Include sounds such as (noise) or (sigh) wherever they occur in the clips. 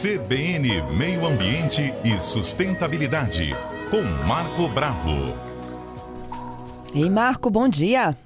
CBN Meio Ambiente e Sustentabilidade, com Marco Bravo. Ei, Marco, bom dia.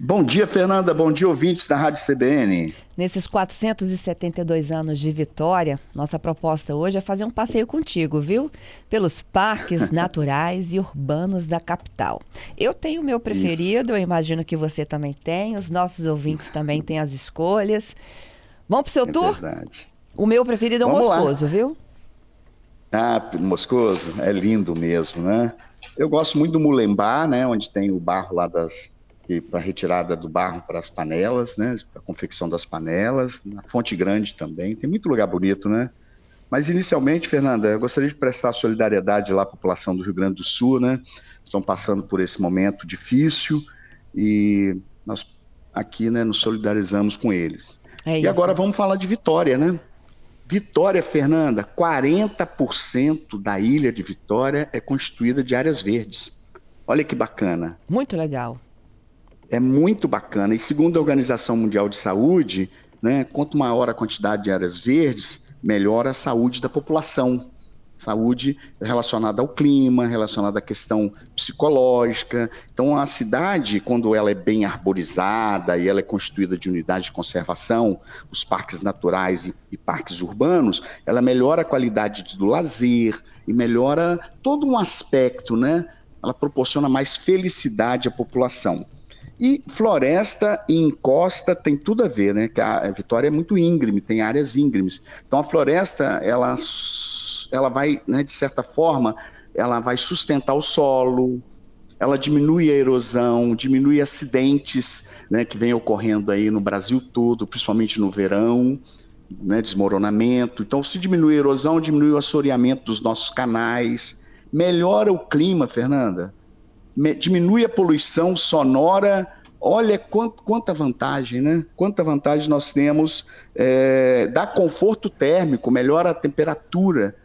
Bom dia, Fernanda. Bom dia, ouvintes da Rádio CBN. Nesses 472 anos de Vitória, nossa proposta hoje é fazer um passeio contigo, viu? Pelos parques (laughs) naturais e urbanos da capital. Eu tenho o meu preferido, Isso. eu imagino que você também tem, os nossos ouvintes também têm as escolhas. Vamos pro seu é tour? Verdade. O meu preferido é o Vamos Moscoso, lá. viu? Ah, Moscoso, é lindo mesmo, né? Eu gosto muito do Mulembá, né? Onde tem o barro lá das para retirada do barro para as panelas, né? Para confecção das panelas, na Fonte Grande também. Tem muito lugar bonito, né? Mas inicialmente, Fernanda, eu gostaria de prestar solidariedade lá à população do Rio Grande do Sul, né? Estão passando por esse momento difícil e nós aqui, né, nos solidarizamos com eles. É e agora vamos falar de Vitória, né? Vitória, Fernanda, 40% da ilha de Vitória é constituída de áreas verdes. Olha que bacana. Muito legal. É muito bacana. E segundo a Organização Mundial de Saúde, né, quanto maior a quantidade de áreas verdes, melhor a saúde da população saúde relacionada ao clima, relacionada à questão psicológica. Então, a cidade, quando ela é bem arborizada e ela é constituída de unidades de conservação, os parques naturais e, e parques urbanos, ela melhora a qualidade do lazer e melhora todo um aspecto, né? Ela proporciona mais felicidade à população. E floresta e encosta tem tudo a ver, né? Que a Vitória é muito íngreme, tem áreas íngremes. Então a floresta, ela, ela vai, né, de certa forma, ela vai sustentar o solo, ela diminui a erosão, diminui acidentes né, que vem ocorrendo aí no Brasil todo, principalmente no verão, né, desmoronamento. Então, se diminui a erosão, diminui o assoreamento dos nossos canais, melhora o clima, Fernanda diminui a poluição sonora. Olha quant, quanta vantagem, né? Quanta vantagem nós temos. É, dá conforto térmico, melhora a temperatura,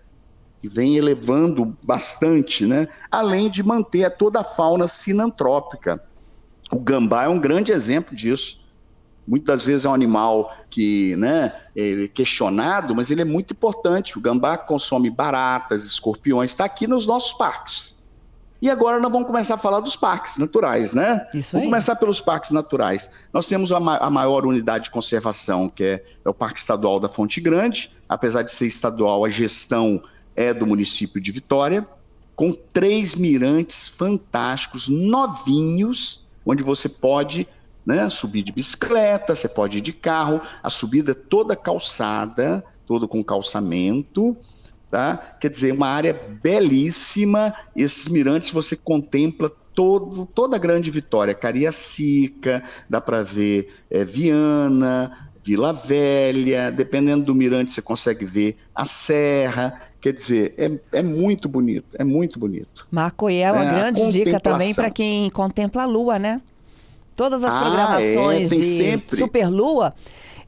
que vem elevando bastante, né? Além de manter toda a fauna sinantrópica. O gambá é um grande exemplo disso. Muitas vezes é um animal que né, é questionado, mas ele é muito importante. O gambá consome baratas, escorpiões, está aqui nos nossos parques. E agora nós vamos começar a falar dos parques naturais, né? Isso vamos começar pelos parques naturais. Nós temos a, ma a maior unidade de conservação, que é, é, o Parque Estadual da Fonte Grande. Apesar de ser estadual, a gestão é do município de Vitória, com três mirantes fantásticos, novinhos, onde você pode né, subir de bicicleta, você pode ir de carro, a subida é toda calçada, todo com calçamento Tá? Quer dizer, uma área belíssima. Esses mirantes você contempla todo, toda a grande Vitória, Cariacica, dá para ver é, Viana, Vila Velha, dependendo do mirante você consegue ver a Serra. Quer dizer, é, é muito bonito, é muito bonito. Marco, e é uma é, grande dica também para quem contempla a Lua, né? Todas as ah, programações é, de sempre. Superlua,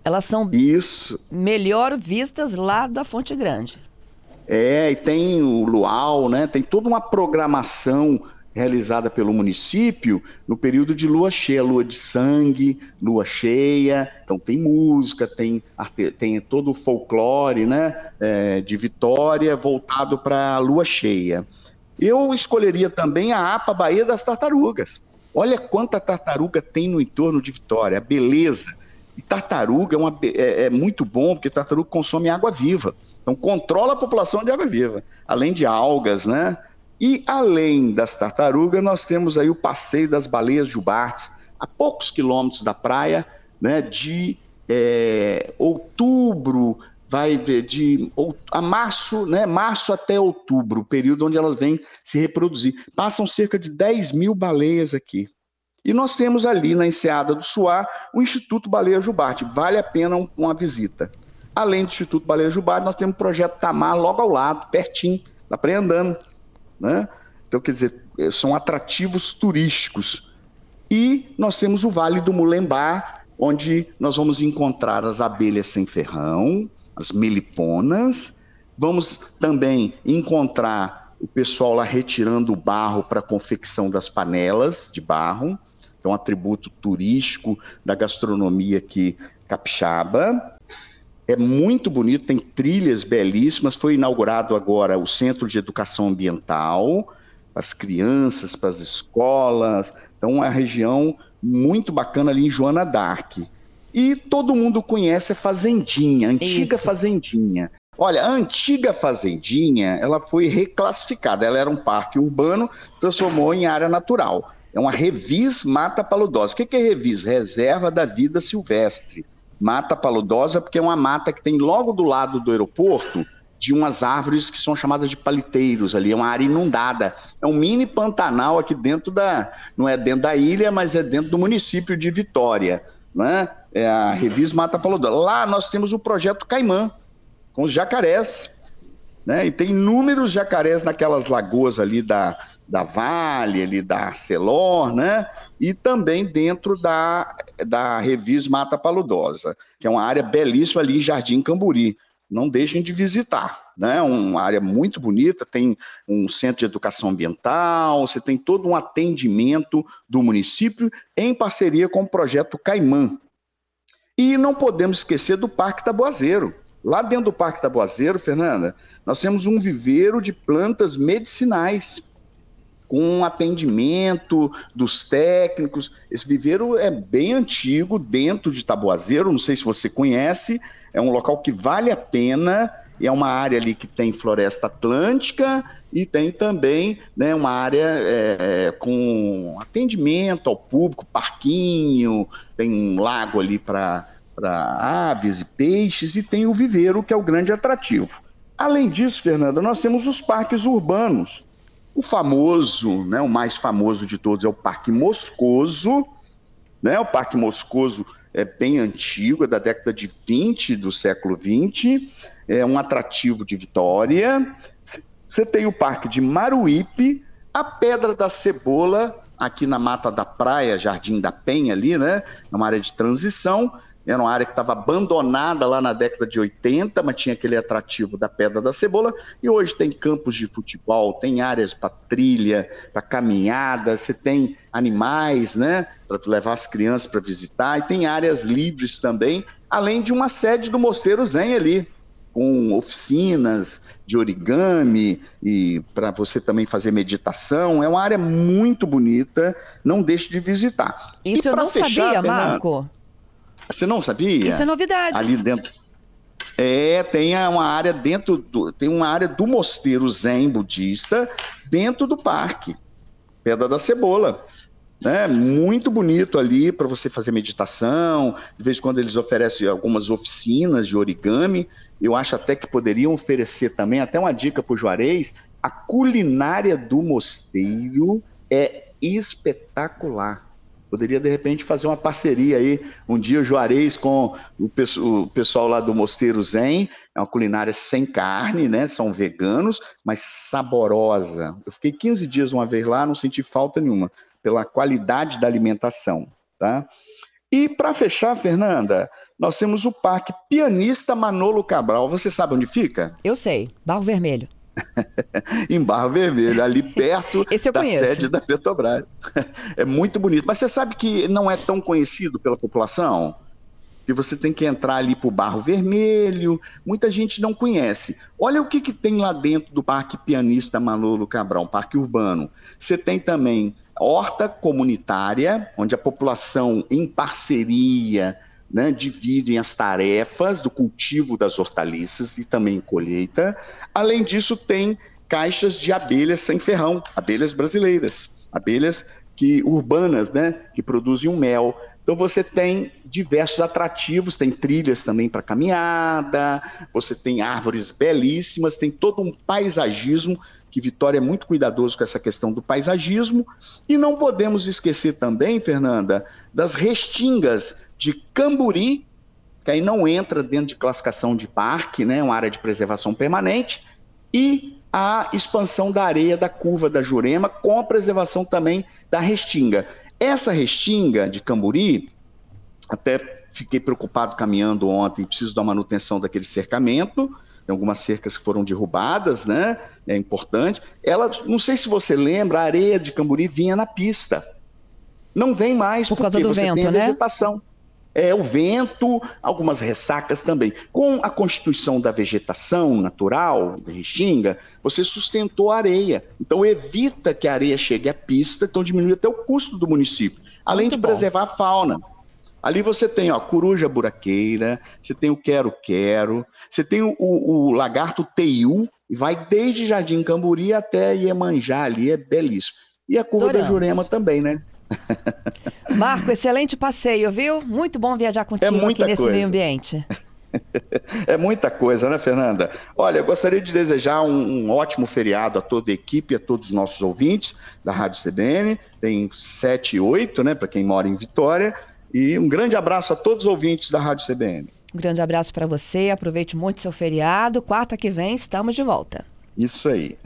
elas são Isso. melhor vistas lá da Fonte Grande. É, e tem o Luau, né? Tem toda uma programação realizada pelo município no período de lua cheia, lua de sangue, lua cheia. Então tem música, tem, tem todo o folclore né, é, de Vitória voltado para a lua cheia. Eu escolheria também a APA Baía das Tartarugas. Olha quanta tartaruga tem no entorno de Vitória, a beleza. E tartaruga é, uma, é, é muito bom, porque tartaruga consome água viva. Então, controla a população de água viva, além de algas, né? E além das tartarugas, nós temos aí o passeio das baleias jubartes, a poucos quilômetros da praia, né? De é, outubro, vai de a março, né? Março até outubro, o período onde elas vêm se reproduzir. Passam cerca de 10 mil baleias aqui. E nós temos ali na Enseada do Suá o Instituto Baleia Jubarte. Vale a pena uma visita. Além do Instituto Baleia Jubarte, nós temos o projeto Tamar logo ao lado, pertinho, dá para ir andando. Né? Então, quer dizer, eh, são atrativos turísticos. E nós temos o Vale do Mulembá, onde nós vamos encontrar as abelhas sem ferrão, as meliponas, vamos também encontrar o pessoal lá retirando o barro para a confecção das panelas de barro, que é um atributo turístico da gastronomia aqui capixaba. É muito bonito, tem trilhas belíssimas. Foi inaugurado agora o Centro de Educação Ambiental para as crianças, para as escolas. Então, é uma região muito bacana ali em Joana Dark. E todo mundo conhece a Fazendinha, a antiga Isso. Fazendinha. Olha, a antiga Fazendinha, ela foi reclassificada. Ela era um parque urbano, transformou em área natural. É uma revis mata paludosa. O que é revis? Reserva da vida silvestre. Mata paludosa porque é uma mata que tem logo do lado do aeroporto de umas árvores que são chamadas de paliteiros ali, é uma área inundada. É um mini Pantanal aqui dentro da, não é dentro da ilha, mas é dentro do município de Vitória, né? É a Revis Mata Paludosa. Lá nós temos o projeto Caimã, com os jacarés, né? E tem inúmeros jacarés naquelas lagoas ali da, da Vale, ali da Arcelor, né? E também dentro da, da Revis Mata Paludosa, que é uma área belíssima ali em Jardim Camburi. Não deixem de visitar, né? Uma área muito bonita, tem um centro de educação ambiental, você tem todo um atendimento do município em parceria com o projeto Caimã. E não podemos esquecer do Parque Taboazeiro. Lá dentro do Parque Taboazeiro, Fernanda, nós temos um viveiro de plantas medicinais com atendimento dos técnicos. Esse viveiro é bem antigo, dentro de Taboazeiro, não sei se você conhece, é um local que vale a pena, é uma área ali que tem floresta atlântica e tem também né, uma área é com atendimento ao público, parquinho, tem um lago ali para aves e peixes e tem o viveiro, que é o grande atrativo. Além disso, Fernanda, nós temos os parques urbanos, o famoso, né, o mais famoso de todos é o Parque Moscoso. Né? O Parque Moscoso é bem antigo, é da década de 20 do século 20, é um atrativo de Vitória. Você tem o Parque de Maruípe, a Pedra da Cebola, aqui na Mata da Praia, Jardim da Penha ali, né? É uma área de transição. Era uma área que estava abandonada lá na década de 80, mas tinha aquele atrativo da Pedra da Cebola. E hoje tem campos de futebol, tem áreas para trilha, para caminhada, você tem animais, né? Para levar as crianças para visitar, e tem áreas livres também, além de uma sede do Mosteiro Zen ali, com oficinas de origami e para você também fazer meditação. É uma área muito bonita, não deixe de visitar. Isso eu não fechar, sabia, Marco. Você não sabia? Isso é novidade. Ali dentro. É, tem uma área dentro do, tem uma área do mosteiro Zen budista dentro do parque, Pedra da Cebola. Né? Muito bonito ali para você fazer meditação. De vez em quando eles oferecem algumas oficinas de origami. Eu acho até que poderiam oferecer também, até uma dica para o Juarez: a culinária do mosteiro é espetacular. Poderia, de repente, fazer uma parceria aí, um dia o Juarez com o, pessoal lá do Mosteiro Zen, é uma culinária sem carne, né? São veganos, mas saborosa. Eu fiquei 15 dias uma vez lá, não senti falta nenhuma, pela qualidade da alimentação, tá? E para fechar, Fernanda, nós temos o Parque Pianista Manolo Cabral. Você sabe onde fica? Eu sei, Barro Vermelho. (laughs) em Barra Vermelha, ali perto (laughs) da conheço. sede da Petrobras. é muito bonito. Mas você sabe que não é tão conhecido pela população? Que você tem que entrar ali para o Barro Vermelho, muita gente não conhece. Olha o que, que tem lá dentro do Parque Pianista Manolo Cabral, um parque urbano. Você tem também horta comunitária, onde a população, em parceria, né, dividem as tarefas do cultivo das hortaliças e também colheita. Além disso, tem caixas de abelhas sem ferrão, abelhas brasileiras, abelhas que urbanas, né, que produzem um mel. Então você tem diversos atrativos, tem trilhas também para caminhada, você tem árvores belíssimas, tem todo um paisagismo que Vitória é muito cuidadoso com essa questão do paisagismo. E não podemos esquecer também, Fernanda, das restingas de Camburi, que aí não entra dentro de classificação de parque, né, uma área de preservação permanente, e a expansão da areia da curva da Jurema, com a preservação também da restinga. Essa restinga de Camburi, até fiquei preocupado caminhando ontem, preciso da manutenção daquele cercamento, algumas cercas que foram derrubadas, né? É importante. Ela, não sei se você lembra, a areia de Camburi vinha na pista. Não vem mais por causa do você vento, tem a né? vegetação. é o vento, algumas ressacas também. Com a constituição da vegetação natural, da Restinga, você sustentou a areia. Então evita que a areia chegue à pista, então diminui até o custo do município, além Muito de bom. preservar a fauna. Ali você tem ó, coruja buraqueira, você tem o quero-quero, você tem o, o, o lagarto teiu, e vai desde Jardim Camburi até Iemanjá ali, é belíssimo. E a curva Adoramos. da Jurema também, né? Marco, excelente passeio, viu? Muito bom viajar contigo é aqui nesse coisa. meio ambiente. (laughs) É muita coisa, né, Fernanda? Olha, eu gostaria de desejar um, um, ótimo feriado a toda a equipe, a todos os nossos ouvintes da Rádio CBN. Tem 7 e 8, né, para quem mora em Vitória. E um grande abraço a todos os ouvintes da Rádio CBN. Um grande abraço para você, aproveite muito seu feriado. Quarta que vem estamos de volta. Isso aí.